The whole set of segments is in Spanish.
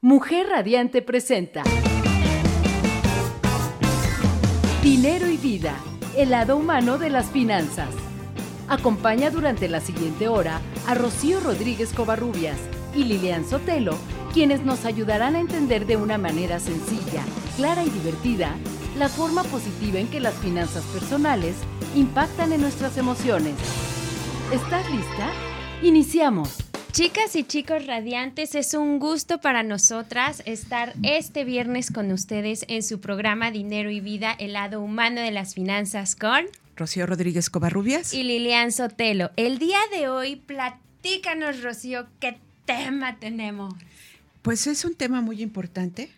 Mujer Radiante presenta Dinero y vida, el lado humano de las finanzas. Acompaña durante la siguiente hora a Rocío Rodríguez Covarrubias y Lilian Sotelo, quienes nos ayudarán a entender de una manera sencilla, clara y divertida la forma positiva en que las finanzas personales impactan en nuestras emociones. ¿Estás lista? Iniciamos. Chicas y chicos radiantes, es un gusto para nosotras estar este viernes con ustedes en su programa Dinero y Vida, el lado humano de las finanzas con Rocío Rodríguez Covarrubias y Lilian Sotelo. El día de hoy, platícanos, Rocío, ¿qué tema tenemos? Pues es un tema muy importante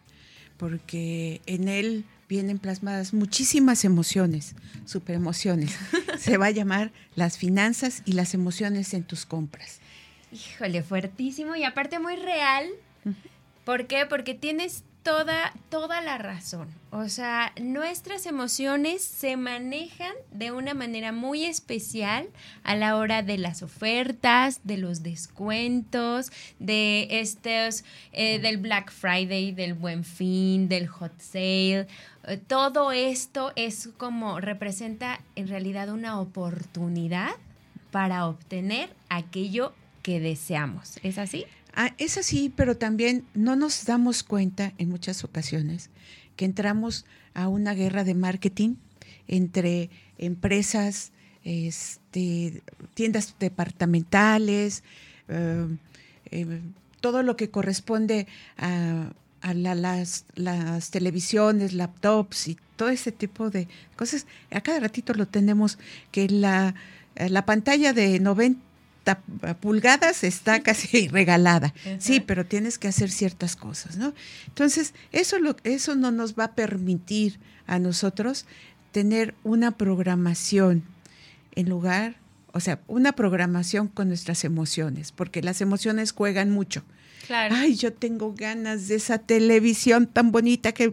porque en él vienen plasmadas muchísimas emociones, superemociones. Se va a llamar las finanzas y las emociones en tus compras. Híjole, fuertísimo y aparte muy real. ¿Por qué? Porque tienes toda, toda la razón. O sea, nuestras emociones se manejan de una manera muy especial a la hora de las ofertas, de los descuentos, de estos, eh, del Black Friday, del Buen Fin, del Hot Sale. Eh, todo esto es como representa en realidad una oportunidad para obtener aquello que deseamos. ¿Es así? Ah, es así, pero también no nos damos cuenta en muchas ocasiones que entramos a una guerra de marketing entre empresas, este, tiendas departamentales, eh, eh, todo lo que corresponde a, las, las, televisiones, laptops y todo ese tipo de cosas. A cada ratito lo tenemos que la, la pantalla de 90 pulgadas está casi regalada. Sí, pero tienes que hacer ciertas cosas, ¿no? Entonces, eso, lo, eso no nos va a permitir a nosotros tener una programación en lugar, o sea, una programación con nuestras emociones, porque las emociones juegan mucho. Claro. Ay, yo tengo ganas de esa televisión tan bonita que,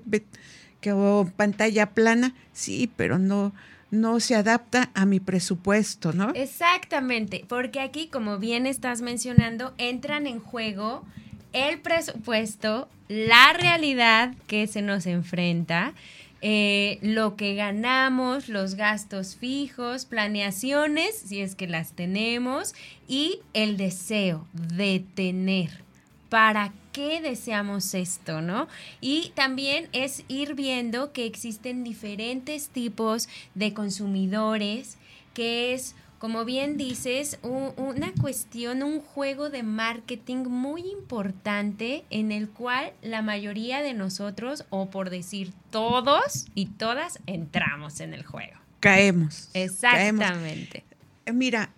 que o pantalla plana, sí, pero no, no se adapta a mi presupuesto, ¿no? Exactamente, porque aquí, como bien estás mencionando, entran en juego el presupuesto, la realidad que se nos enfrenta, eh, lo que ganamos, los gastos fijos, planeaciones, si es que las tenemos, y el deseo de tener. ¿Para qué deseamos esto, no? Y también es ir viendo que existen diferentes tipos de consumidores, que es como bien dices, una cuestión, un juego de marketing muy importante en el cual la mayoría de nosotros, o por decir todos y todas, entramos en el juego. Caemos. Exactamente. Eh, mira,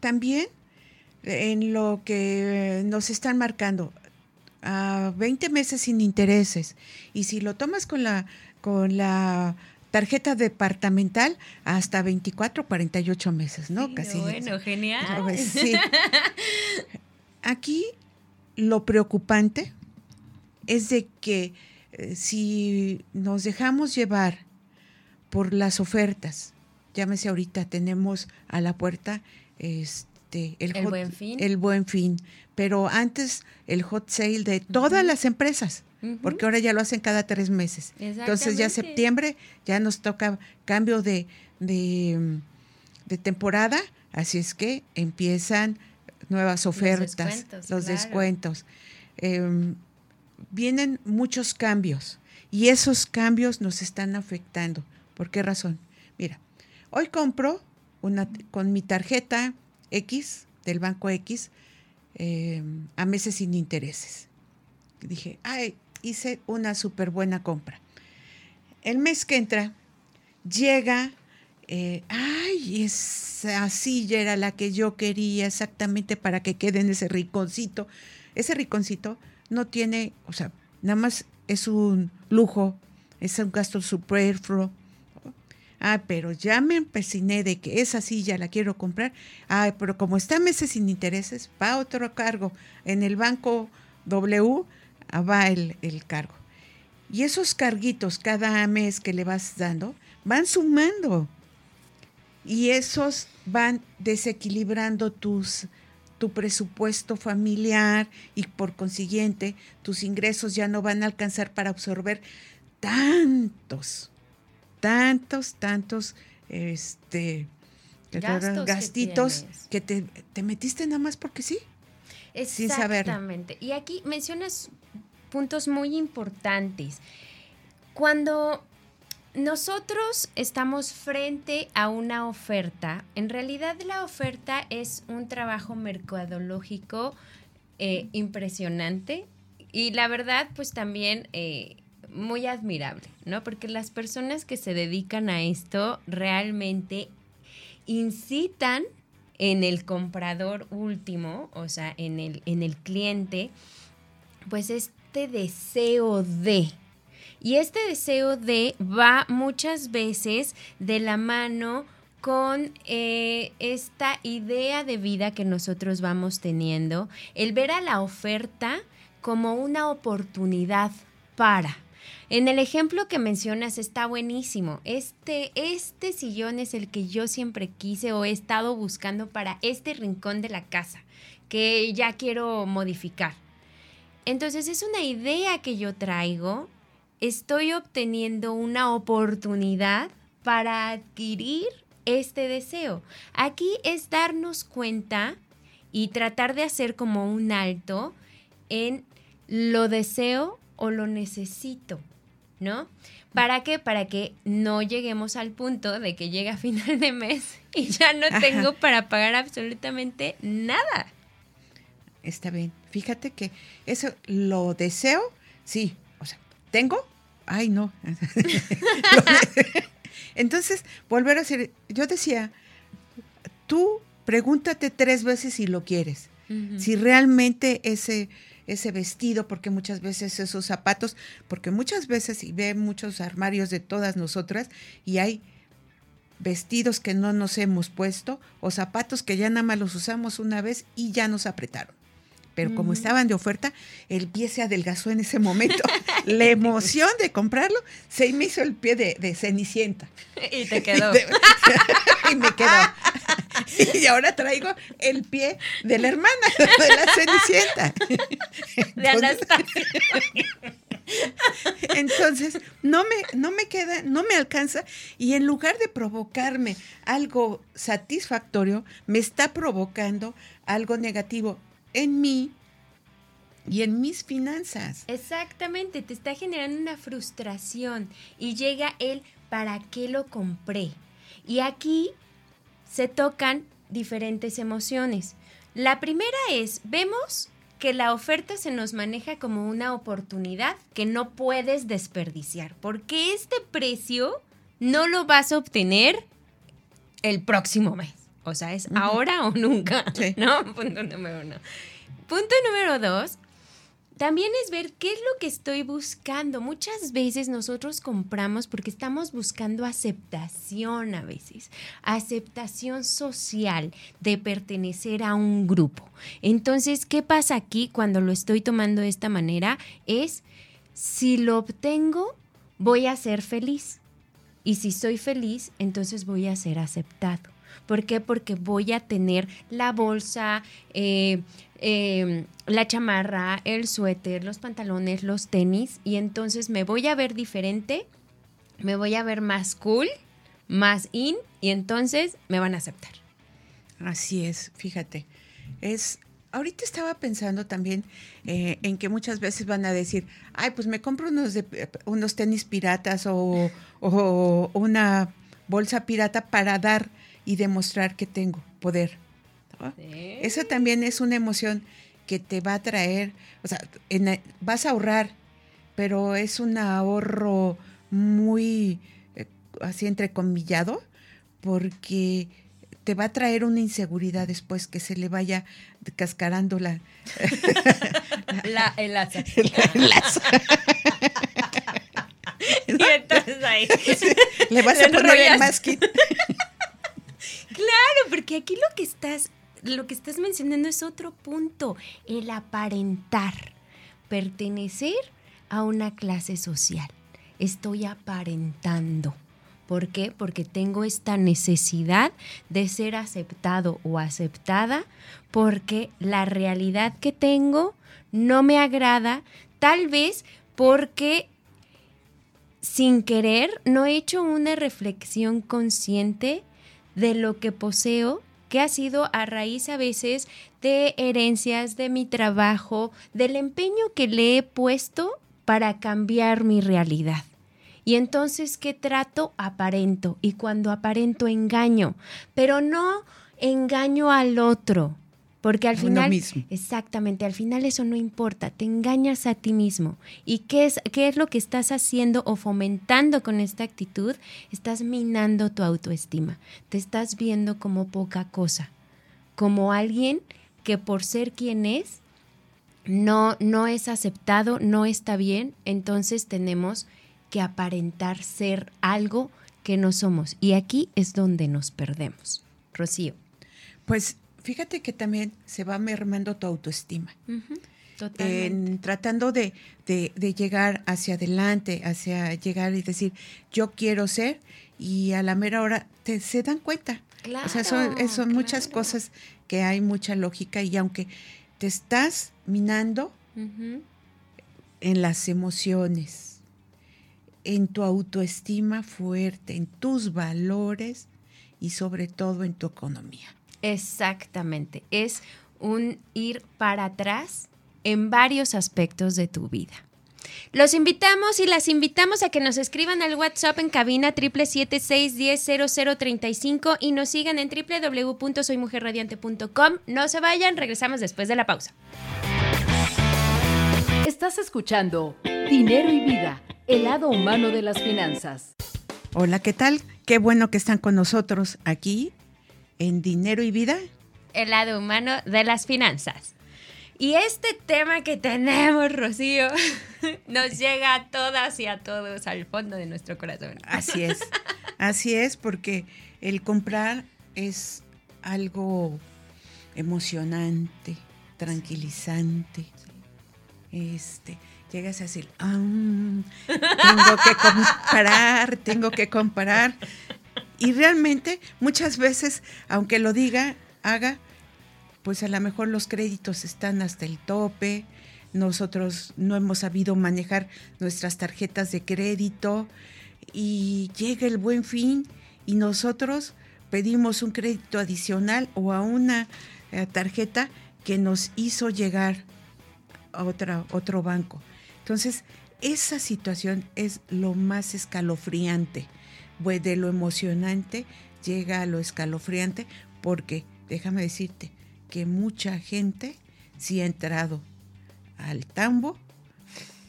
también en lo que nos están marcando, a 20 meses sin intereses. Y si lo tomas con la, con la tarjeta departamental, hasta 24, 48 meses, ¿no? Casi. Bueno, genial. Aquí lo preocupante es de que eh, si nos dejamos llevar por las ofertas, llámese ahorita, tenemos a la puerta este, el, buen fin. El buen fin. Pero antes el hot sale de todas las empresas, porque ahora ya lo hacen cada tres meses. Entonces ya septiembre ya nos toca cambio de, de, temporada, así es que empiezan nuevas ofertas, los descuentos. Em, vienen muchos cambios y esos cambios nos están afectando. ¿Por qué razón? Mira, hoy compro una, con mi tarjeta X, del banco X, eh, a meses sin intereses. Dije, ay, hice una súper buena compra. El mes que entra, llega, eh, ay, esa silla era la que yo quería exactamente para que quede en ese rinconcito. Ese rinconcito no tiene, o sea, nada más es un lujo, es un gasto superfluo Ah, pero ya me empeciné de que esa silla la quiero comprar. Ah, pero como está meses sin intereses, va otro cargo. En el banco W ah, va el, el cargo. Y esos carguitos cada mes que le vas dando van sumando. Y esos van desequilibrando tus, tu presupuesto familiar y por consiguiente tus ingresos ya no van a alcanzar para absorber tantos, tantos, tantos, este, gastitos que, te, te, metiste nada más porque sí. Sin saber. Exactamente. Y aquí mencionas puntos muy importantes. Cuando nosotros estamos frente a una oferta. En realidad la oferta es un trabajo mercadológico eh, impresionante y la verdad pues también eh, muy admirable, ¿no? Porque las personas que se dedican a esto realmente incitan en el comprador último, o sea, en el, en el cliente, pues este deseo de, y este deseo de va muchas veces de la mano con eh, esta idea de vida que nosotros vamos teniendo, el ver a la oferta como una oportunidad para. En el ejemplo que mencionas está buenísimo. Este, este sillón es el que yo siempre quise o he estado buscando para este rincón de la casa, que ya quiero modificar. Entonces es una idea que yo traigo estoy obteniendo una oportunidad para adquirir este deseo. Aquí es darnos cuenta y tratar de hacer como un alto en lo deseo o lo necesito, ¿no? ¿Para qué? Para que no lleguemos al punto de que llega final de mes y ya no tengo para pagar absolutamente nada. Está bien. Fíjate que eso lo deseo, sí. O sea, tengo, ay no. Entonces, volver a hacer, yo decía, tú pregúntate tres veces si lo quieres, si realmente ese, ese vestido, porque muchas veces esos zapatos, porque muchas veces y ve muchos armarios de todas nosotras y hay vestidos que no nos hemos puesto o zapatos que ya nada más los usamos una vez y ya nos apretaron pero como estaban de oferta, el pie se adelgazó en ese momento. La emoción de comprarlo se me hizo el pie de, Cenicienta. Y te quedó. Y, me quedó. Y ahora traigo el pie de la hermana de la Cenicienta. De Anastasia. Entonces, no me, no me queda, no me alcanza y en lugar de provocarme algo satisfactorio, me está provocando algo negativo en mí y en mis finanzas. Exactamente, te está generando una frustración y llega el ¿para qué lo compré? Y aquí se tocan diferentes emociones. La primera es, vemos que la oferta se nos maneja como una oportunidad que no puedes desperdiciar, porque este precio no lo vas a obtener el próximo mes. O sea, es ahora o nunca. ¿No? Punto número uno. Punto número dos. También es ver qué es lo que estoy buscando. Muchas veces nosotros compramos porque estamos buscando aceptación a veces, aceptación social de pertenecer a un grupo. Entonces, ¿qué pasa aquí cuando lo estoy tomando de esta manera? Es, si lo obtengo, voy a ser feliz. Y si soy feliz, entonces voy a ser aceptado. ¿Por qué? Porque voy a tener la bolsa, eh, em, la chamarra, el suéter, los pantalones, los tenis, y entonces me voy a ver diferente, me voy a ver más cool, más in, y entonces me van a aceptar. Así es, fíjate. Es ahorita estaba pensando también eh, en que muchas veces van a decir, ay, pues me compro unos, de, unos tenis piratas o, o, una bolsa pirata para dar y demostrar que tengo poder. Eso también es una emoción que te va a traer, o sea, vas a ahorrar, pero es un ahorro muy eh, así entrecomillado, porque te va a traer una inseguridad después que se le vaya cascarando la... la el lazo. y entonces ahí... le vas a poner el masking. Claro, porque aquí lo que estás, lo que estás mencionando es otro punto, el aparentar, pertenecer a una clase social. Estoy aparentando. ¿Por qué? Porque tengo esta necesidad de ser aceptado o aceptada porque la realidad que tengo no me agrada, tal vez porque sin querer no he hecho una reflexión consciente de lo que poseo, que ha sido a raíz a veces de herencias, de mi trabajo, del empeño que le he puesto para cambiar mi realidad. Y entonces, ¿qué trato? Aparento. Y cuando aparento, engaño. Pero no engaño al otro. Porque al final, exactamente, al final eso no importa, te engañas a ti mismo. ¿Y qué es, qué es lo que estás haciendo o fomentando con esta actitud? Estás minando tu autoestima, te estás viendo como poca cosa, como alguien que por ser quien es, no, no es aceptado, no está bien, entonces tenemos que aparentar ser algo que no somos. Y aquí es donde nos perdemos. Rocío. Pues fíjate que también se va mermando tu autoestima. En, tratando de, llegar hacia adelante, hacia llegar y decir, yo quiero ser, y a la mera hora te, se dan cuenta. o sea, son, muchas cosas que hay mucha lógica y aunque te estás minando en las emociones, en tu autoestima fuerte, en tus valores y sobre todo en tu economía. Exactamente, es un ir para atrás en varios aspectos de tu vida. Los invitamos y las invitamos a que nos escriban al WhatsApp en cabina 776-100035 y nos sigan en www.soymujerradiante.com. No se vayan, regresamos después de la pausa. Estás escuchando Dinero y Vida el lado humano de las finanzas. Hola, ¿qué tal? Qué bueno que están con nosotros aquí en Dinero y Vida. El lado humano de las finanzas. Y este tema que tenemos, Rocío, nos llega a todas y a todos al fondo de nuestro corazón. Así es, así es, porque el comprar es algo emocionante, tranquilizante. Este, llegas a decir, ah, tengo que comparar, tengo que comparar. Y realmente muchas veces, aunque lo diga, haga, pues a lo mejor los créditos están hasta el tope, nosotros no hemos sabido manejar nuestras tarjetas de crédito y llega el buen fin y nosotros pedimos un crédito adicional o a una eh, tarjeta que nos hizo llegar a otra, otro banco. Entonces, esa situación es lo más escalofriante. Pues de lo emocionante llega a lo escalofriante porque, déjame decirte, que mucha gente sí ha entrado al tambo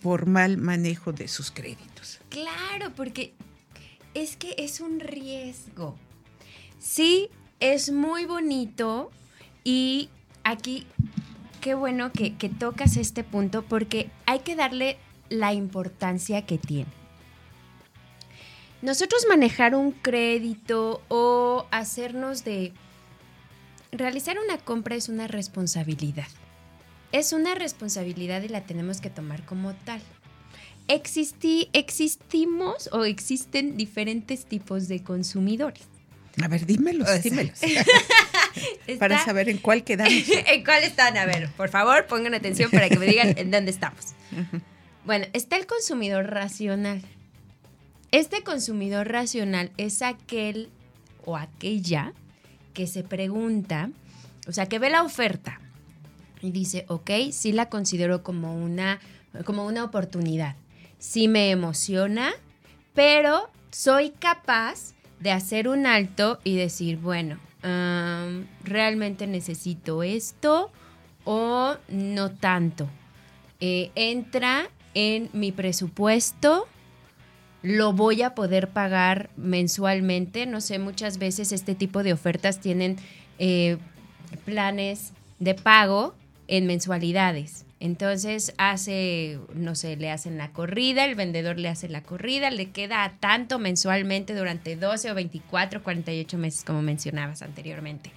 por mal manejo de sus créditos. Claro, porque es que es un riesgo. Sí, es muy bonito y aquí qué bueno que, tocas este punto porque hay que darle la importancia que tiene. Nosotros manejar un crédito o hacernos de... Realizar una compra es una responsabilidad. Es una responsabilidad y la tenemos que tomar como tal. Existi, existimos o existen diferentes tipos de consumidores. A ver, dímelos, dímelos. para saber en cuál quedamos. ¿En cuál están? A ver, por favor, pongan atención para que me digan en dónde estamos. Bueno, está el consumidor racional. Este consumidor racional es aquel o aquella que se pregunta, o sea, que ve la oferta y dice, ok, sí la considero como una, como una oportunidad. Sí me emociona, pero soy capaz de hacer un alto y decir, bueno, realmente necesito esto o no tanto. Eh, entra en mi presupuesto, lo voy a poder pagar mensualmente. No sé, muchas veces este tipo de ofertas tienen eh, planes de pago en mensualidades. Entonces hace, no sé, le hacen la corrida, el vendedor le hace la corrida, le queda tanto mensualmente durante 12 o 24, 48 meses, como mencionabas anteriormente.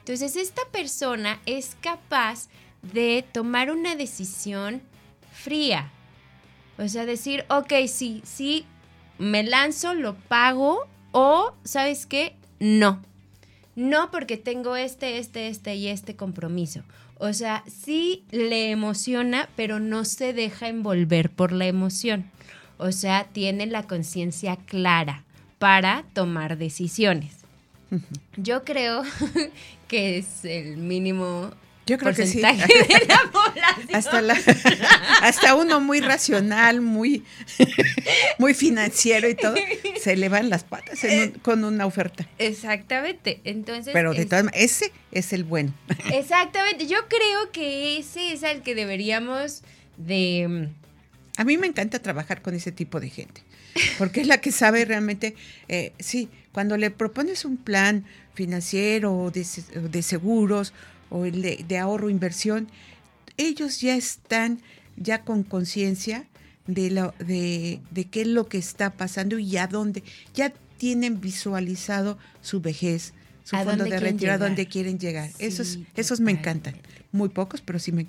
Entonces esta persona es capaz de tomar una decisión fría. O sea, decir, ok, sí, sí, me lanzo, lo pago o, ¿sabes qué? No. No porque tengo este, este, este y este compromiso. O sea, sí le emociona, pero no se deja envolver por la emoción. O sea, tiene la conciencia clara para tomar decisiones. Yo creo que es el mínimo yo creo que sí. Hasta, hasta uno muy racional, muy, muy financiero y todo, se le van las patas con una oferta. Exactamente. Entonces. Pero de todas maneras, ese es el bueno. Exactamente. Yo creo que ese es el que deberíamos de. A mí me encanta trabajar con ese tipo de gente, porque es la que sabe realmente, eh, sí, cuando le propones un plan financiero de, de seguros o el de, ahorro inversión, ellos ya están ya con conciencia de, lo, de, de qué es lo que está pasando y a dónde, ya tienen visualizado su vejez, su fondo de retiro, a dónde quieren llegar. esos esos me encantan. Muy pocos, pero sí me,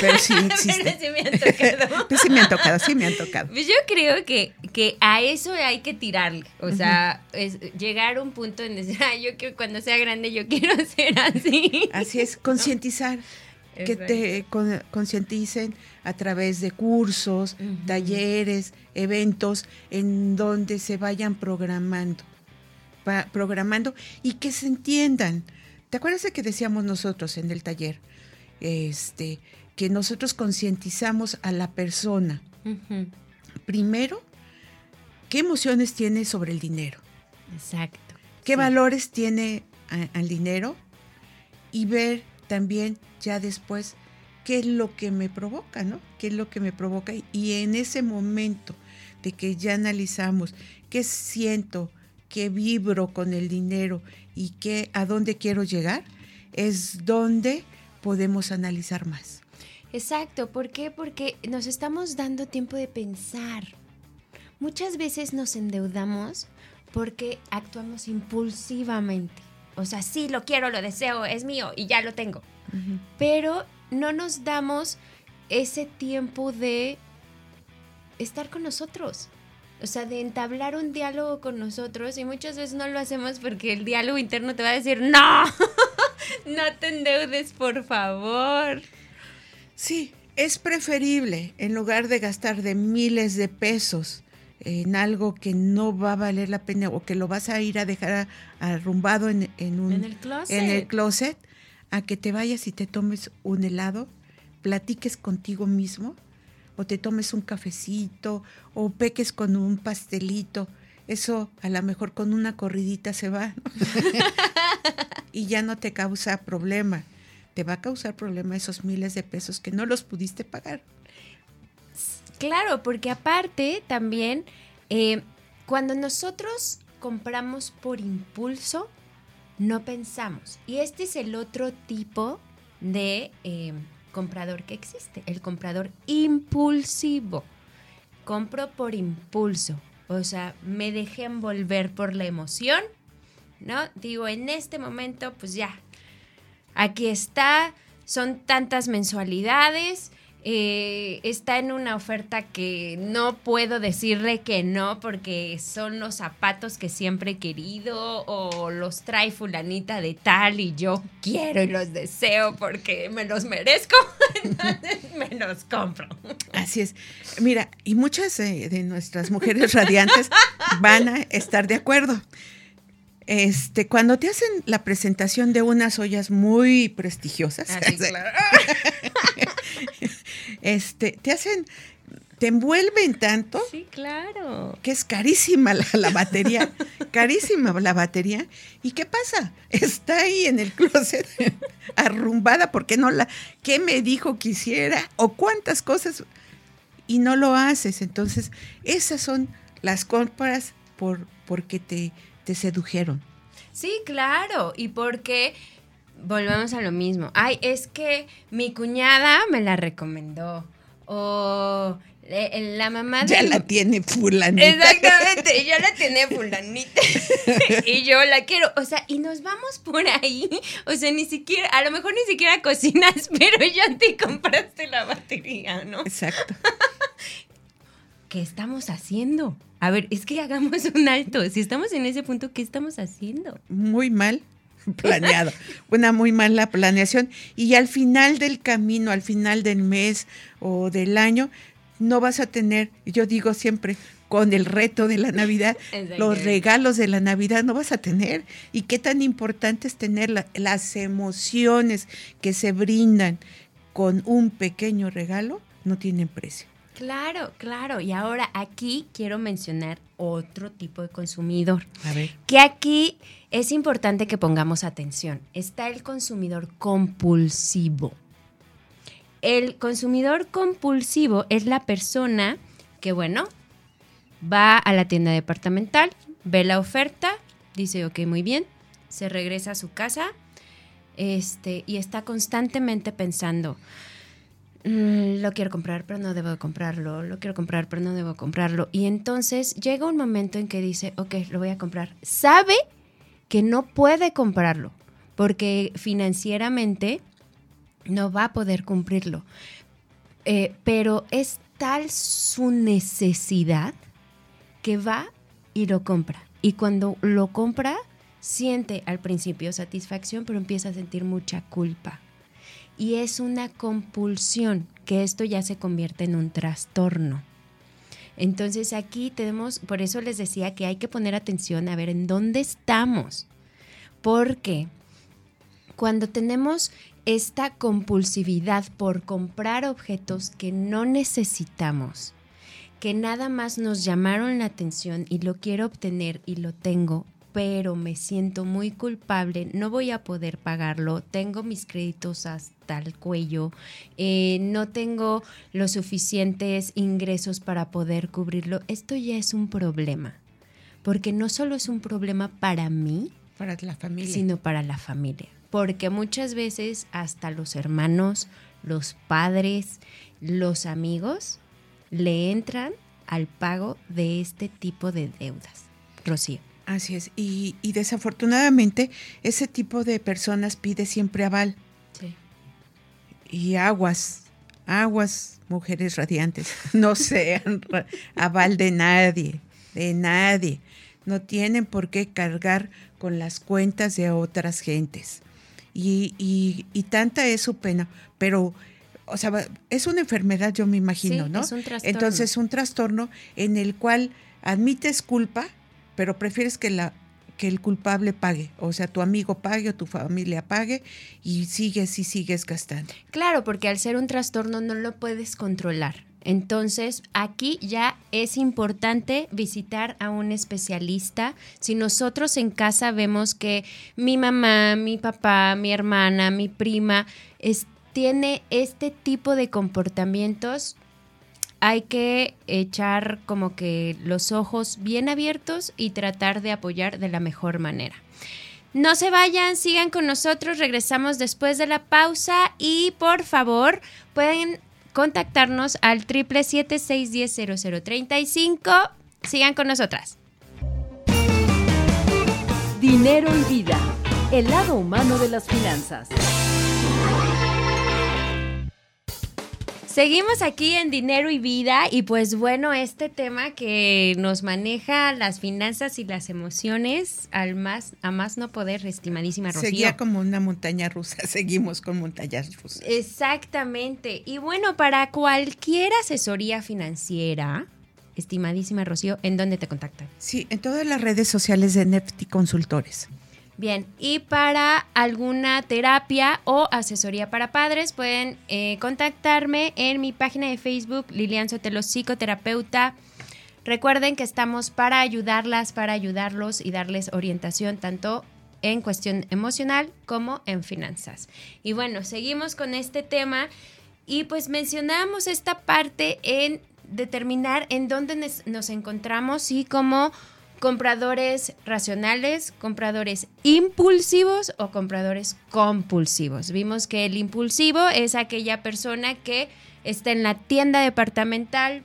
pero sí existen. sí me han tocado. sí me han tocado, sí me han tocado. Pues yo creo que, que a eso hay que tirarle. O sea, es llegar a un punto en decir, ah, yo quiero, cuando sea grande, yo quiero ser así. Así es, concientizar. Que te concienticen a través de cursos, talleres, eventos, en donde se vayan programando. programando y que se entiendan. ¿Te acuerdas de que decíamos nosotros en el taller? Este, que nosotros concientizamos a la persona. Primero, ¿qué emociones tiene sobre el dinero? Exacto. ¿Qué valores tiene al dinero? Y ver también ya después qué es lo que me provoca, ¿no? ¿Qué es lo que me provoca? Y en ese momento de que ya analizamos qué siento, qué vibro con el dinero y qué, a dónde quiero llegar, es donde podemos analizar más. Exacto, ¿por qué? Porque nos estamos dando tiempo de pensar. Muchas veces nos endeudamos porque actuamos impulsivamente. O sea, sí, lo quiero, lo deseo, es mío y ya lo tengo. Pero no nos damos ese tiempo de estar con nosotros. O sea, de entablar un diálogo con nosotros y muchas veces no lo hacemos porque el diálogo interno te va a decir, no, no te endeudes, por favor. Sí, es preferible, en lugar de gastar de miles de pesos en algo que no va a valer la pena o que lo vas a ir a dejar arrumbado en, un, ¿En el, closet? en el closet, a que te vayas y te tomes un helado, platiques contigo mismo, o te tomes un cafecito, o peques con un pastelito. Eso a lo mejor con una corridita se va y ya no te causa problema te va a causar problema esos miles de pesos que no los pudiste pagar. Claro, porque aparte también, eh, cuando nosotros compramos por impulso, no pensamos. Y este es el otro tipo de eh, comprador que existe, el comprador impulsivo. Compro por impulso, o sea, me dejé envolver por la emoción, ¿no? Digo, en este momento, pues ya, aquí está, son tantas mensualidades, eh, está en una oferta que no puedo decirle que no porque son los zapatos que siempre he querido o los trae fulanita de tal y yo quiero y los deseo porque me los merezco, entonces me los compro. Así es. Mira, y muchas de nuestras mujeres radiantes van a estar de acuerdo. Este, cuando te hacen la presentación de unas ollas muy prestigiosas, ah, este, te hacen, te envuelven tanto. Sí, claro. Que es carísima la, batería, carísima la batería. ¿Y qué pasa? Está ahí en el closet, arrumbada, porque no la, ¿qué me dijo que hiciera? O cuántas cosas, y no lo haces. Entonces, esas son las compras por, porque te te sedujeron. Sí, claro, y porque volvemos a lo mismo. Ay, es que mi cuñada me la recomendó. O la mamá de... Ya la tiene fulanita. Exactamente, ya la tiene fulanita. y yo la quiero. O sea, y nos vamos por ahí. O sea, ni siquiera, a lo mejor ni siquiera cocinas, pero ya te compraste la batería, ¿no? Exacto. ¿Qué estamos haciendo? A ver, es que hagamos un alto. Si estamos en ese punto, ¿qué estamos haciendo? Muy mal planeado, una muy mala planeación. Y al final del camino, al final del mes o del año, no vas a tener, yo digo siempre, con el reto de la Navidad, los regalos de la Navidad no vas a tener. Y qué tan importante es tener las emociones que se brindan con un pequeño regalo, no tienen precio. Claro, claro. Y ahora aquí quiero mencionar otro tipo de consumidor. A ver. Que aquí es importante que pongamos atención. Está el consumidor compulsivo. El consumidor compulsivo es la persona que, bueno, va a la tienda departamental, ve la oferta, dice, ok, muy bien, se regresa a su casa este, y está constantemente pensando, lo quiero comprar, pero no debo comprarlo, lo quiero comprar, pero no debo comprarlo. Y entonces llega un momento en que dice, ok, lo voy a comprar. Sabe que no puede comprarlo porque financieramente no va a poder cumplirlo. Eh, pero es tal su necesidad que va y lo compra. Y cuando lo compra, siente al principio satisfacción, pero empieza a sentir mucha culpa y es una compulsión, que esto ya se convierte en un trastorno. Entonces aquí tenemos, por eso les decía que hay que poner atención a ver en dónde estamos, porque cuando tenemos esta compulsividad por comprar objetos que no necesitamos, que nada más nos llamaron la atención y lo quiero obtener y lo tengo, pero me siento muy culpable, no voy a poder pagarlo, tengo mis créditos hasta el cuello, eh, no tengo los suficientes ingresos para poder cubrirlo, esto ya es un problema, porque no solo es un problema para mí, para la familia, sino para la familia, porque muchas veces hasta los hermanos, los padres, los amigos le entran al pago de este tipo de deudas. Rocío. Así es. Y, desafortunadamente ese tipo de personas pide siempre aval. Sí. Y aguas, aguas, mujeres radiantes, no sean aval de nadie, de nadie. No tienen por qué cargar con las cuentas de otras gentes. Y, y, tanta es su pena, pero, o sea, es una enfermedad, yo me imagino, ¿no? Es un trastorno. Entonces, un trastorno en el cual admites culpa, pero prefieres que la que el culpable pague, o sea, tu amigo pague o tu familia pague y sigues y sigues gastando. Claro, porque al ser un trastorno no lo puedes controlar. Entonces, aquí ya es importante visitar a un especialista. Si nosotros en casa vemos que mi mamá, mi papá, mi hermana, mi prima tiene este tipo de comportamientos, hay que echar como que los ojos bien abiertos y tratar de apoyar de la mejor manera. No se vayan, sigan con nosotros, regresamos después de la pausa y por favor pueden contactarnos al 777-610-0035. Sigan con nosotras. Dinero y vida, el lado humano de las finanzas. Seguimos aquí en Dinero y Vida y pues bueno, este tema que nos maneja las finanzas y las emociones al más a más no poder, estimadísima Rocío. Seguía como una montaña rusa, seguimos con montañas rusas. Exactamente. Y bueno, para cualquier asesoría financiera, estimadísima Rocío, ¿en dónde te contactan? Sí, en todas las redes sociales de Nefti Consultores. Bien, y para alguna terapia o asesoría para padres pueden eh, contactarme en mi página de Facebook, Lilian Sotelo Psicoterapeuta. Recuerden que estamos para ayudarlas, para ayudarlos y darles orientación tanto en cuestión emocional como en finanzas. Y bueno, seguimos con este tema y pues mencionamos esta parte en determinar en dónde nos encontramos y cómo compradores racionales, compradores impulsivos o compradores compulsivos. Vimos que el impulsivo es aquella persona que está en la tienda departamental,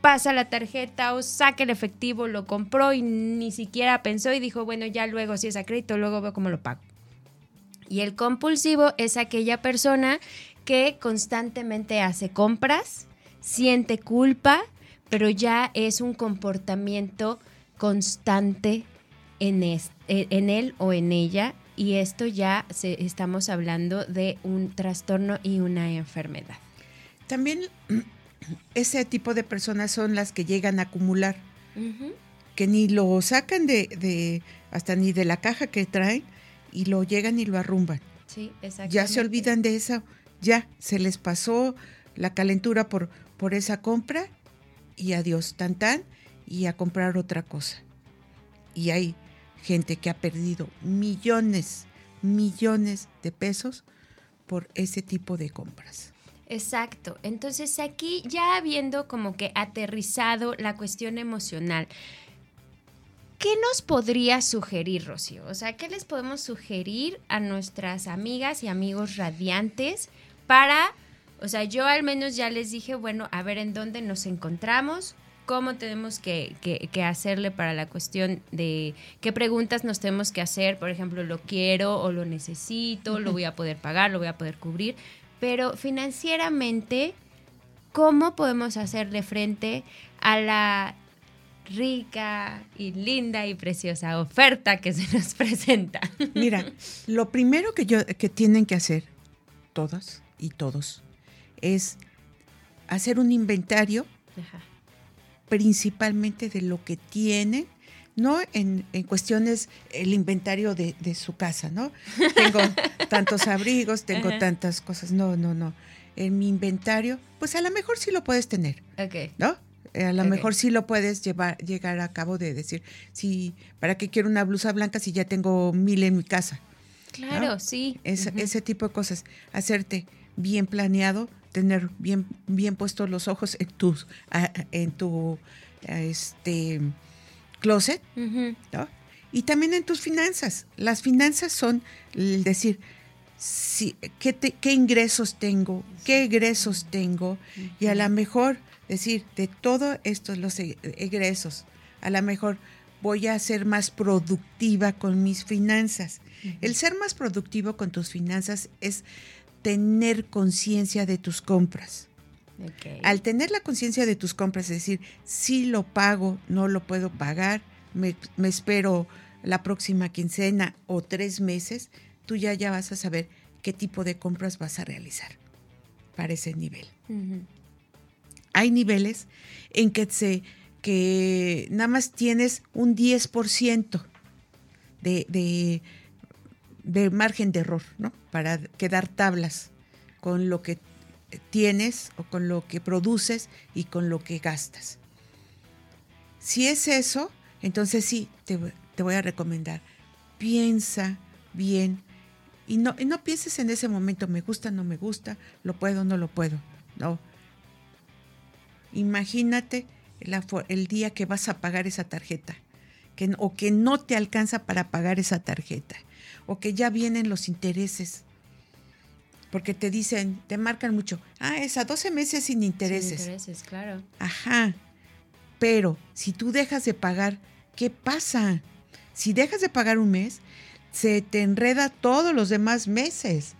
pasa la tarjeta o saca el efectivo, lo compró y ni siquiera pensó y dijo, bueno, ya luego si es a crédito, luego veo cómo lo pago. Y el compulsivo es aquella persona que constantemente hace compras, siente culpa, pero ya es un comportamiento constante en, e, en él o en ella y esto ya se, estamos hablando de un trastorno y una enfermedad. También ese tipo de personas son las que llegan a acumular, que ni lo sacan de, de, hasta ni de la caja que traen y lo llegan y lo arrumban. Sí, exactamente. Ya se olvidan de eso, ya se les pasó la calentura por, por esa compra y adiós, tan tan, y a comprar otra cosa. Y hay gente que ha perdido millones, millones de pesos por ese tipo de compras. Exacto. Entonces aquí ya habiendo como que aterrizado la cuestión emocional, ¿qué nos podría sugerir, Rocío? O sea, ¿qué les podemos sugerir a nuestras amigas y amigos radiantes para, o sea, yo al menos ya les dije, bueno, a ver en dónde nos encontramos, cómo tenemos que, que, hacerle para la cuestión de qué preguntas nos tenemos que hacer, por ejemplo, lo quiero o lo necesito, lo voy a poder pagar, lo voy a poder cubrir, pero financieramente, ¿cómo podemos hacerle frente a la rica y linda y preciosa oferta que se nos presenta? Mira, lo primero que, yo, que tienen que hacer todas y todos es hacer un inventario principalmente de lo que tienen no en, cuestiones el inventario de, su casa, ¿no? Tengo tantos abrigos, tengo tantas cosas. No, no, no. En mi inventario, pues a lo mejor sí lo puedes tener. Ok. ¿No? Eh, a lo mejor sí lo puedes llevar, llegar a cabo de decir, sí, ¿para qué quiero una blusa blanca si ya tengo mil en mi casa? Claro, sí. Ese tipo de cosas. Hacerte bien planeado, tener bien, bien puestos los ojos en tus, en tu, este, closet, ¿no? Y también en tus finanzas. Las finanzas son el decir, si, ¿qué, qué ingresos tengo, qué egresos tengo, y a lo mejor decir, de todos estos los e, egresos, a lo mejor voy a ser más productiva con mis finanzas. El ser más productivo con tus finanzas es tener conciencia de tus compras. Al tener la conciencia de tus compras, es decir, si lo pago, no lo puedo pagar, me, espero la próxima quincena o tres meses, tú ya, ya vas a saber qué tipo de compras vas a realizar para ese nivel. Hay niveles en que, se, que nada más tienes un 10% de, de, de margen de error, ¿no? Para quedar tablas con lo que tienes o con lo que produces y con lo que gastas. Si es eso, entonces sí, te, voy a recomendar, piensa bien y no, no pienses en ese momento, me gusta, no me gusta, lo puedo, no lo puedo. No. Imagínate el, día que vas a pagar esa tarjeta que, o que no te alcanza para pagar esa tarjeta o que ya vienen los intereses porque te dicen, te marcan mucho, ah, es a 12 meses sin intereses. Sin intereses, claro. Ajá. Pero si tú dejas de pagar, ¿qué pasa? Si dejas de pagar un mes, se te enreda todos los demás meses.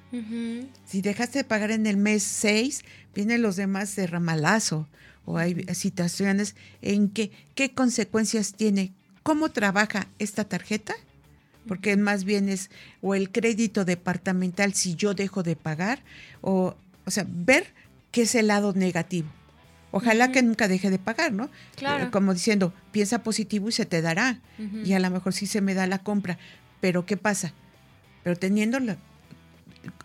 Si dejaste de pagar en el mes 6, vienen los demás de ramalazo. O hay situaciones en que, ¿qué consecuencias tiene? ¿Cómo trabaja esta tarjeta? Porque más bien es o el crédito departamental si yo dejo de pagar, o, o sea, ver qué es el lado negativo. Ojalá que nunca deje de pagar, ¿no? Claro. Eh, como diciendo, piensa positivo y se te dará. Y a lo mejor sí se me da la compra. Pero ¿qué pasa? Pero teniendo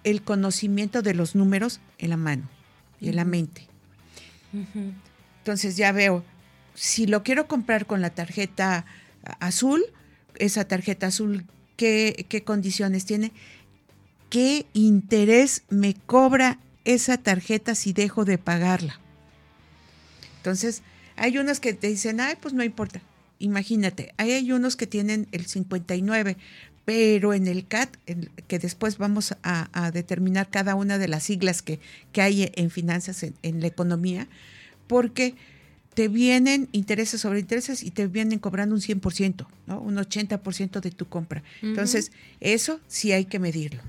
el conocimiento de los números en la mano y en la mente. Entonces ya veo, si lo quiero comprar con la tarjeta azul, esa tarjeta azul, qué, condiciones tiene, qué interés me cobra esa tarjeta si dejo de pagarla. Entonces, hay unos que te dicen, ay, pues no importa. Imagínate, hay unos que tienen el 59, pero en el CAT, que después vamos a, determinar cada una de las siglas que, que hay en finanzas, en la economía, porque te vienen intereses sobre intereses y te vienen cobrando un 100%, ¿no? un 80% de tu compra. Entonces, eso sí hay que medirlo.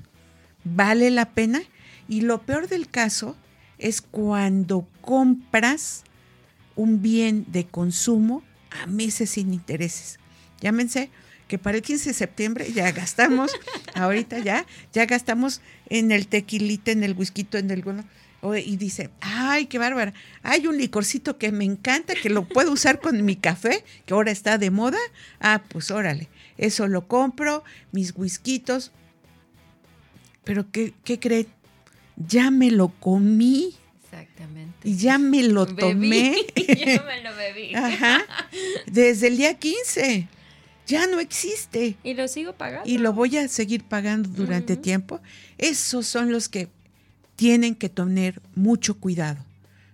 ¿Vale la pena? Y lo peor del caso es cuando compras un bien de consumo a meses sin intereses. Llámense que para el 15 de septiembre ya gastamos, ahorita ya, ya gastamos en el tequilita, en el whisky, en el y dice, ay, qué bárbara, hay un licorcito que me encanta, que lo puedo usar con mi café, que ahora está de moda, ah, pues órale, eso lo compro, mis whiskitos, pero ¿qué, qué creen? Ya me lo comí. Exactamente. Y ya me lo tomé. ya me lo bebí. Ajá. Desde el día 15 ya no existe. Y lo sigo pagando. Y lo voy a seguir pagando durante tiempo. Esos son los que tienen que tener mucho cuidado.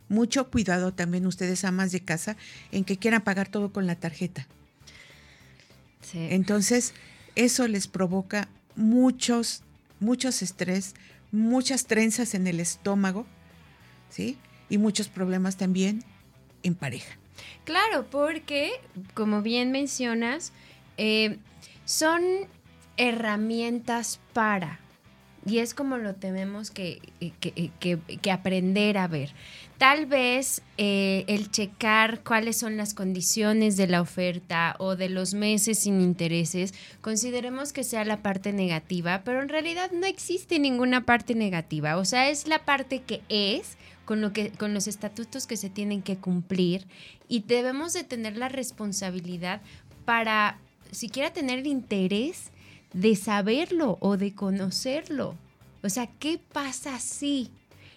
Mucho cuidado también ustedes, amas de casa, en que quieran pagar todo con la tarjeta. Sí. Entonces, eso les provoca muchos, muchos estrés, muchas trenzas en el estómago, ¿sí? Y muchos problemas también en pareja. Claro, porque, como bien mencionas, eh, son herramientas para, y es como lo tenemos que, que, aprender a ver. Tal vez eh, el checar cuáles son las condiciones de la oferta o de los meses sin intereses, consideremos que sea la parte negativa, pero en realidad no existe ninguna parte negativa. O sea, es la parte que es, con, lo que, con los estatutos que se tienen que cumplir y debemos de tener la responsabilidad para siquiera tener el interés de saberlo o de conocerlo. O sea, ¿qué pasa si?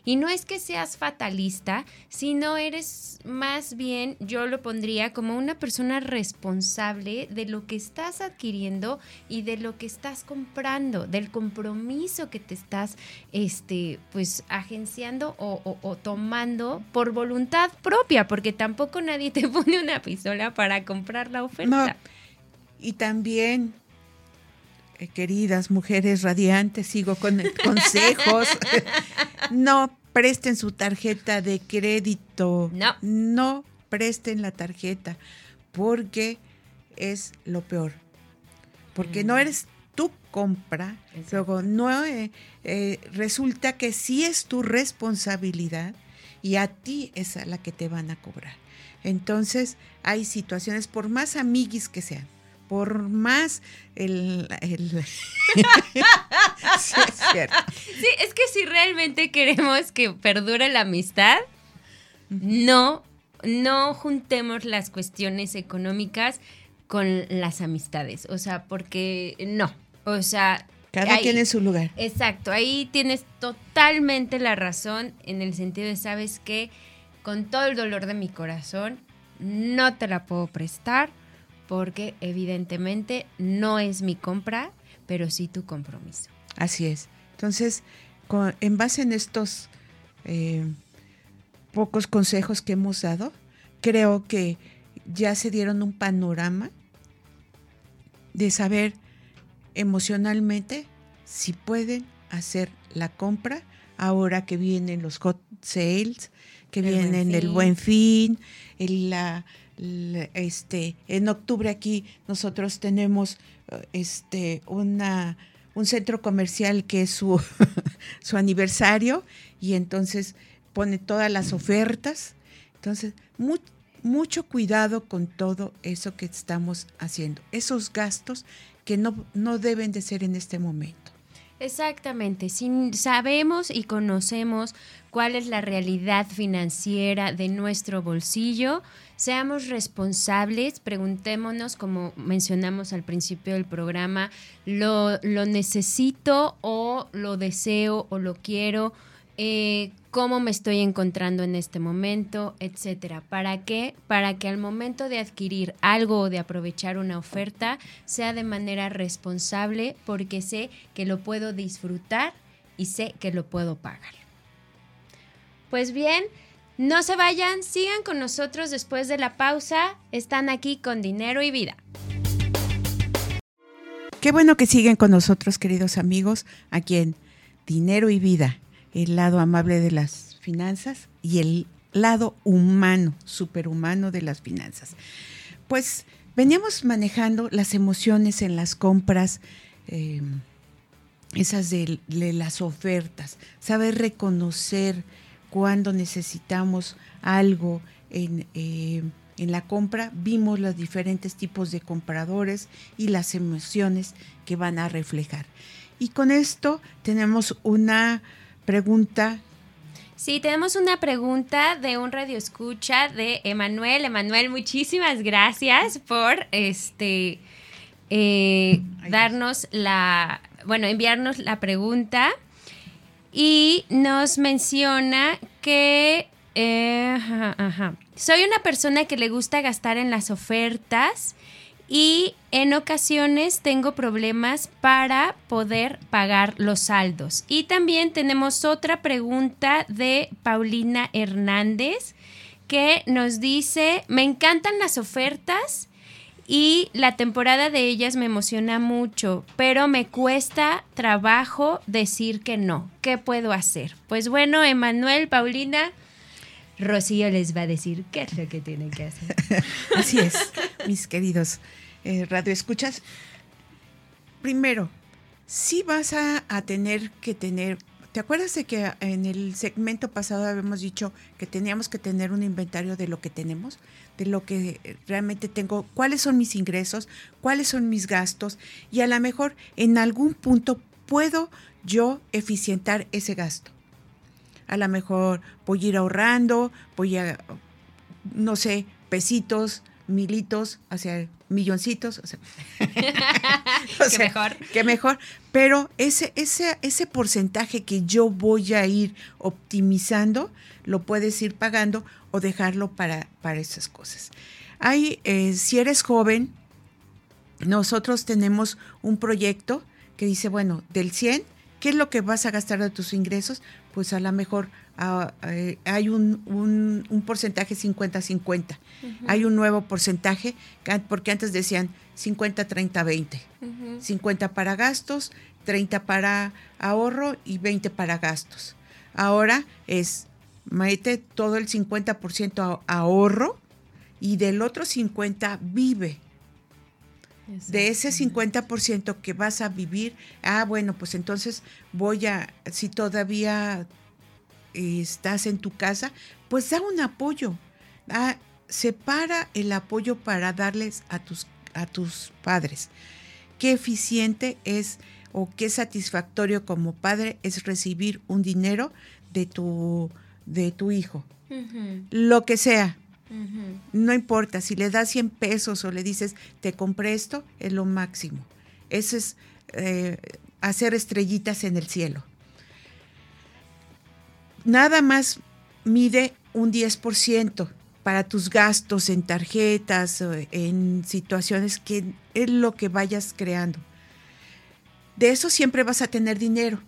Y no es que seas fatalista, sino eres más bien, yo lo pondría como una persona responsable de lo que estás adquiriendo y de lo que estás comprando, del compromiso que te estás, este, pues, agenciando o, tomando por voluntad propia, porque tampoco nadie te pone una pistola para comprar la oferta. Y también, eh, queridas mujeres radiantes, sigo con consejos. no presten su tarjeta de crédito. No. No presten la tarjeta porque es lo peor. Porque no mm. eres tu compra, luego no eh, eh, resulta que sí es tu responsabilidad y a ti es a la que te van a cobrar. Entonces hay situaciones, por más amiguis que sean, por más el... sí, es que si realmente queremos que perdure la amistad, no, no juntemos las cuestiones económicas con las amistades. O sea, porque no. O sea... Cada quien en su lugar. Exacto, ahí tienes totalmente la razón en el sentido de, sabes que con todo el dolor de mi corazón, no te la puedo prestar porque evidentemente no es mi compra, pero sí tu compromiso. Así es. Entonces, en base en estos eh, pocos consejos que hemos dado, creo que ya se dieron un panorama de saber emocionalmente si pueden hacer la compra ahora que vienen los hot sales, que vienen el buen fin, el, la, este, en octubre aquí nosotros tenemos eh, este, una, un centro comercial que es su, su aniversario y entonces pone todas las ofertas. Entonces, mucho cuidado con todo eso que estamos haciendo, esos gastos que no, no deben de ser en este momento. Exactamente, si sabemos y conocemos cuál es la realidad financiera de nuestro bolsillo, seamos responsables, preguntémonos, como mencionamos al principio del programa, ¿lo, necesito o lo deseo o lo quiero? Eh, cómo me estoy encontrando en este momento, etcétera. ¿Para qué? Para que al momento de adquirir algo o de aprovechar una oferta sea de manera responsable porque sé que lo puedo disfrutar y sé que lo puedo pagar. Pues bien, no se vayan, sigan con nosotros después de la pausa. Están aquí con dinero y vida. Qué bueno que siguen con nosotros, queridos amigos, aquí en Dinero y Vida el lado amable de las finanzas y el lado humano, superhumano de las finanzas. Pues veníamos manejando las emociones en las compras, eh, esas de, las ofertas, saber reconocer cuando necesitamos algo en, eh, en la compra, vimos los diferentes tipos de compradores y las emociones que van a reflejar. Y con esto tenemos una pregunta Sí, tenemos una pregunta de un radio escucha de Emanuel. Emanuel, muchísimas gracias por este eh, darnos la, bueno, enviarnos la pregunta. Y nos menciona que eh, soy una persona que le gusta gastar en las ofertas y en ocasiones tengo problemas para poder pagar los saldos. Y también tenemos otra pregunta de Paulina Hernández que nos dice, me encantan las ofertas y la temporada de ellas me emociona mucho, pero me cuesta trabajo decir que no. ¿Qué puedo hacer? Pues bueno, Emanuel, Paulina, Rocío les va a decir qué es lo que tienen que hacer. Así es, mis queridos eh, radioescuchas. Primero, sí vas a, tener que tener ¿Te acuerdas de que en el segmento pasado habíamos dicho que teníamos que tener un inventario de lo que tenemos, de lo que realmente tengo, cuáles son mis ingresos, cuáles son mis gastos y a lo mejor en algún punto puedo yo eficientar ese gasto? a lo mejor voy a ir ahorrando, voy a, no sé, pesitos, militos, o sea, milloncitos, o sea, que mejor. Que mejor, pero ese, ese, ese porcentaje que yo voy a ir optimizando, lo puedes ir pagando o dejarlo para, para esas cosas. Hay, eh, si eres joven, nosotros tenemos un proyecto que dice, bueno, del 100, ¿qué es lo que vas a gastar de tus ingresos? pues a lo mejor ah, eh, hay un, un, porcentaje 50-50. Hay un nuevo porcentaje, porque antes decían 50, 30, 20. 50 para gastos, 30 para ahorro y 20 para gastos. Ahora es, mete todo el 50% a ahorro y del otro 50 vive. De ese 50% que vas a vivir, ah, bueno, pues entonces voy a, si todavía estás en tu casa, pues da un apoyo. separa el apoyo para darles a tus, a tus padres. Qué eficiente es o qué satisfactorio como padre es recibir un dinero de tu, de tu hijo. Lo que sea, no importa, si le das 100 pesos o le dices, te compré esto, es lo máximo. Eso es eh, hacer estrellitas en el cielo. Nada más mide un 10% para tus gastos en tarjetas, en situaciones que es lo que vayas creando. De eso siempre vas a tener dinero.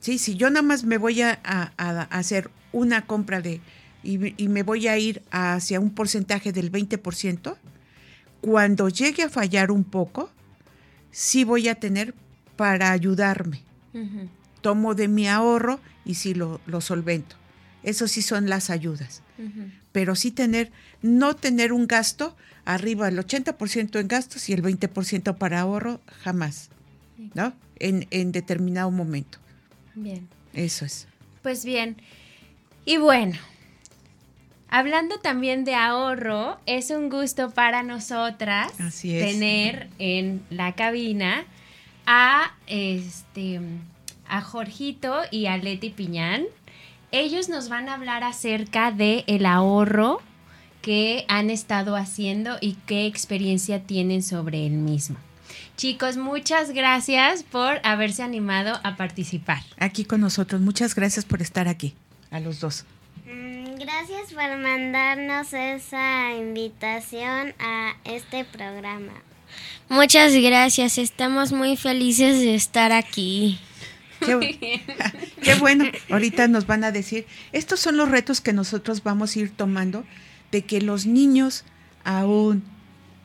¿Sí? Si yo nada más me voy a hacer una compra de y, me voy a ir hacia un porcentaje del 20%, cuando llegue a fallar un poco, sí voy a tener para ayudarme. Tomo de mi ahorro y sí lo, solvento. Eso sí son las ayudas. Pero sí tener, no tener un gasto arriba del 80% en gastos y el 20% para ahorro, jamás. ¿No? En, en determinado momento. Bien. Eso es. Pues bien. Y bueno, Hablando también de ahorro, es un gusto para nosotras tener en la cabina a este a Jorgito y a Leti Piñán. Ellos nos van a hablar acerca de el ahorro que han estado haciendo y qué experiencia tienen sobre el mismo. Chicos, muchas gracias por haberse animado a participar. Aquí con nosotros, muchas gracias por estar aquí, a los dos. Gracias por mandarnos esa invitación a este programa. Muchas gracias, estamos muy felices de estar aquí. Qué, bueno, ahorita nos van a decir, estos son los retos que nosotros vamos a ir tomando, de que los niños aún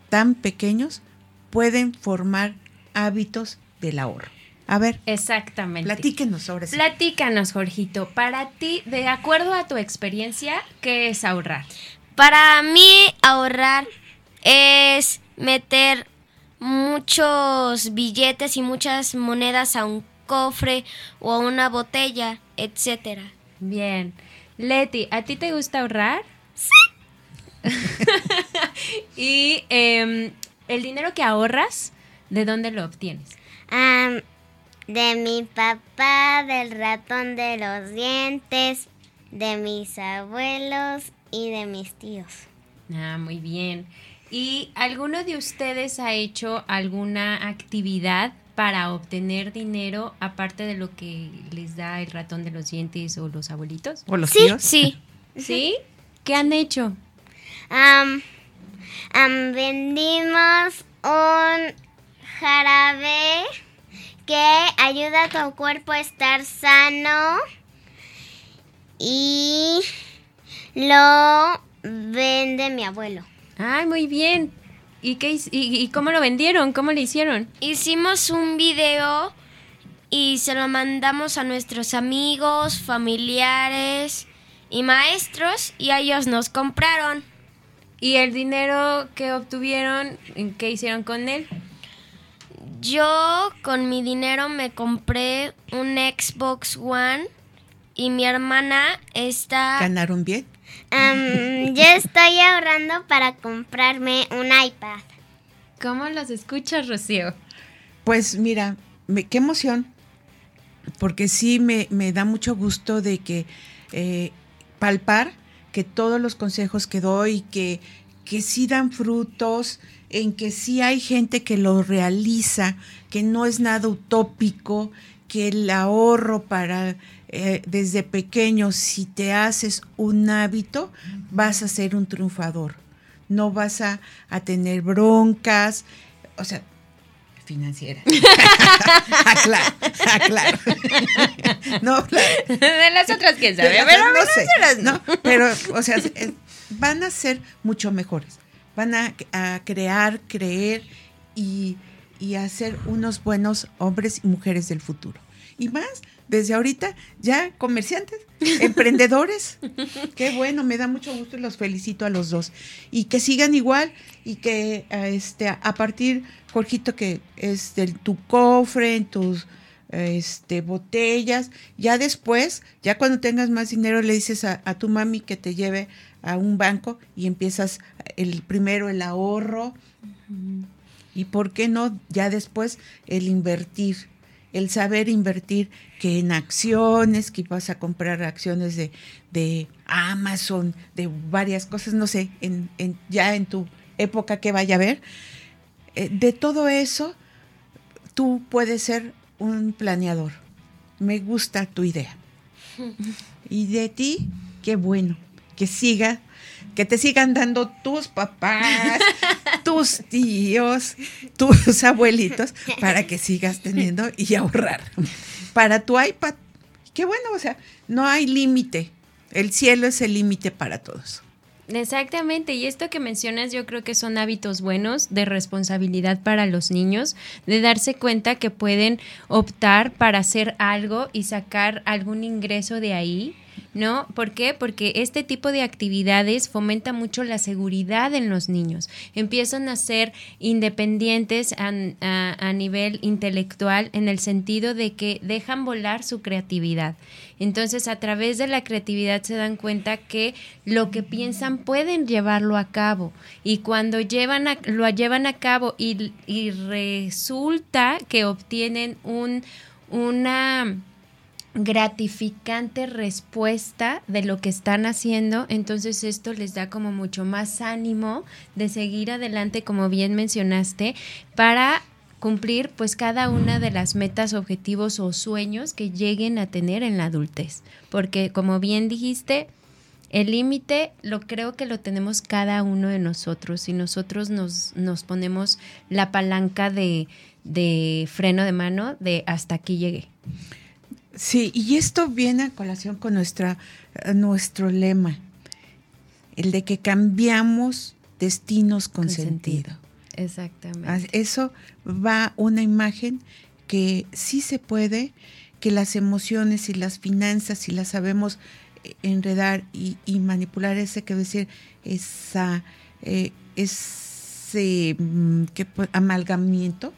tan pequeños pueden formar hábitos del ahorro. A ver. Exactamente. Platíquenos sobre eso. Platícanos, Jorgito. Para ti, de acuerdo a tu experiencia, ¿qué es ahorrar? Para mí, ahorrar es meter muchos billetes y muchas monedas a un cofre o a una botella, etcétera. Bien. Leti, ¿a ti te gusta ahorrar? Sí. y em, el dinero que ahorras, ¿de dónde lo obtienes? de mi papá, del ratón de los dientes, de mis abuelos y de mis tíos. Ah, muy bien. ¿Y alguno de ustedes ha hecho alguna actividad para obtener dinero aparte de lo que les da el ratón de los dientes o los abuelitos? ¿O los sí, tíos? Sí. ¿Sí? ¿Qué han hecho? vendimos un jarabe que ayuda a tu cuerpo a estar sano y lo vende mi abuelo. Ay, muy bien. ¿Y, qué, y, cómo lo vendieron? ¿Cómo le hicieron? Hicimos un video y se lo mandamos a nuestros amigos, familiares y maestros y ellos nos compraron. ¿Y el dinero que obtuvieron, qué hicieron con él? Yo con mi dinero me compré un Xbox One y mi hermana está... ¿Ganaron bien? Yo estoy ahorrando para comprarme un iPad. ¿Cómo los escuchas, Rocío? Pues mira, qué emoción, porque sí me, da mucho gusto de que eh, palpar que todos los consejos que doy, que, que sí dan frutos, en que sí hay gente que lo realiza, que no es nada utópico, que el ahorro para eh, desde pequeño, si te haces un hábito, vas a ser un triunfador. No vas a, tener broncas, o sea, financiera. aclaro, aclaro. no. De las otras, quién sabe. Pero no sé. No, pero, o sea, van a ser mucho mejores. Van a, crear, creer y, y a ser unos buenos hombres y mujeres del futuro. Y más, desde ahorita ya comerciantes, emprendedores. Qué bueno, me da mucho gusto y los felicito a los dos. Y que sigan igual y que este, a partir, Jorgito, que es de tu cofre, en tus este, botellas, ya después, ya cuando tengas más dinero, le dices a, a tu mami que te lleve a un banco y empiezas el primero el ahorro. Y por qué no, ya después el invertir el saber invertir que en acciones, que vas a comprar acciones de, de Amazon, de varias cosas, no sé, en, ya en tu época que vaya a haber. Eh, de todo eso, tú puedes ser un planeador. Me gusta tu idea. Y de ti, qué bueno, que siga que te sigan dando tus papás, tus tíos, tus abuelitos, para que sigas teniendo y ahorrar. Para tu iPad, qué bueno, o sea, no hay límite. El cielo es el límite para todos. Exactamente, y esto que mencionas yo creo que son hábitos buenos de responsabilidad para los niños, de darse cuenta que pueden optar para hacer algo y sacar algún ingreso de ahí ¿no? ¿Por qué? Porque este tipo de actividades fomenta mucho la seguridad en los niños. Empiezan a ser independientes a, nivel intelectual en el sentido de que dejan volar su creatividad. Entonces, a través de la creatividad se dan cuenta que lo que piensan pueden llevarlo a cabo. Y cuando llevan a, lo llevan a cabo y, y resulta que obtienen un, una gratificante respuesta de lo que están haciendo, entonces esto les da como mucho más ánimo de seguir adelante, como bien mencionaste, para cumplir pues cada una de las metas, objetivos o sueños que lleguen a tener en la adultez. Porque como bien dijiste, el límite lo creo que lo tenemos cada uno de nosotros y nosotros nos, nos ponemos la palanca de, de freno de mano de hasta aquí llegué. Sí, y esto viene a colación con nuestra, eh, nuestro lema, el de que cambiamos destinos con, sentido. Exactamente. Eso va una imagen que sí se puede, que las emociones y las finanzas, si las sabemos eh, enredar y, manipular ese, que decir, esa, eh, ese mm, amalgamiento,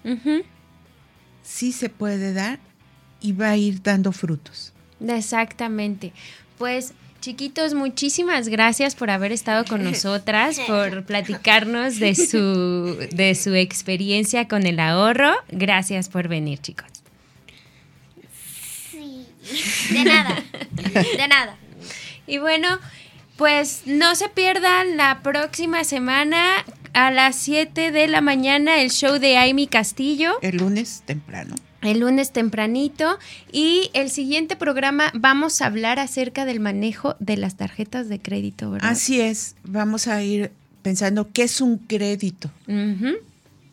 sí se puede dar y va a ir dando frutos. Exactamente. Pues Chiquitos, muchísimas gracias por haber estado con nosotras, por platicarnos de su, de su experiencia con el ahorro. Gracias por venir, chicos. Sí. De nada. De nada. Y bueno, pues no se pierdan la próxima semana a las 7 de la mañana el show de Amy Castillo. El lunes temprano el lunes tempranito y el siguiente programa vamos a hablar acerca del manejo de las tarjetas de crédito, ¿verdad? Así es, vamos a ir pensando qué es un crédito.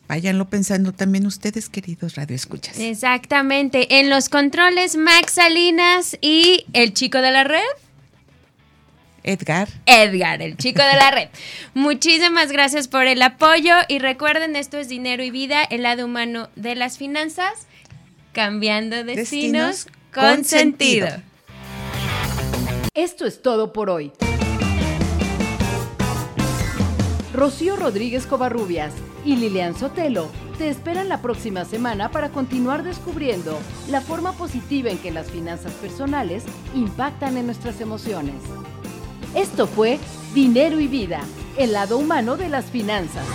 Váyanlo pensando también ustedes, queridos radioescuchas. Exactamente. En los controles, Max Salinas y el chico de la red. Edgar. Edgar, el chico de la red. Muchísimas gracias por el apoyo y recuerden, esto es Dinero y Vida, el lado humano de las finanzas cambiando destinos, con, sentido. Esto es todo por hoy. Rocío Rodríguez Covarrubias y Lilian Sotelo te esperan la próxima semana para continuar descubriendo la forma positiva en que las finanzas personales impactan en nuestras emociones. Esto fue Dinero y Vida, el lado humano de las finanzas.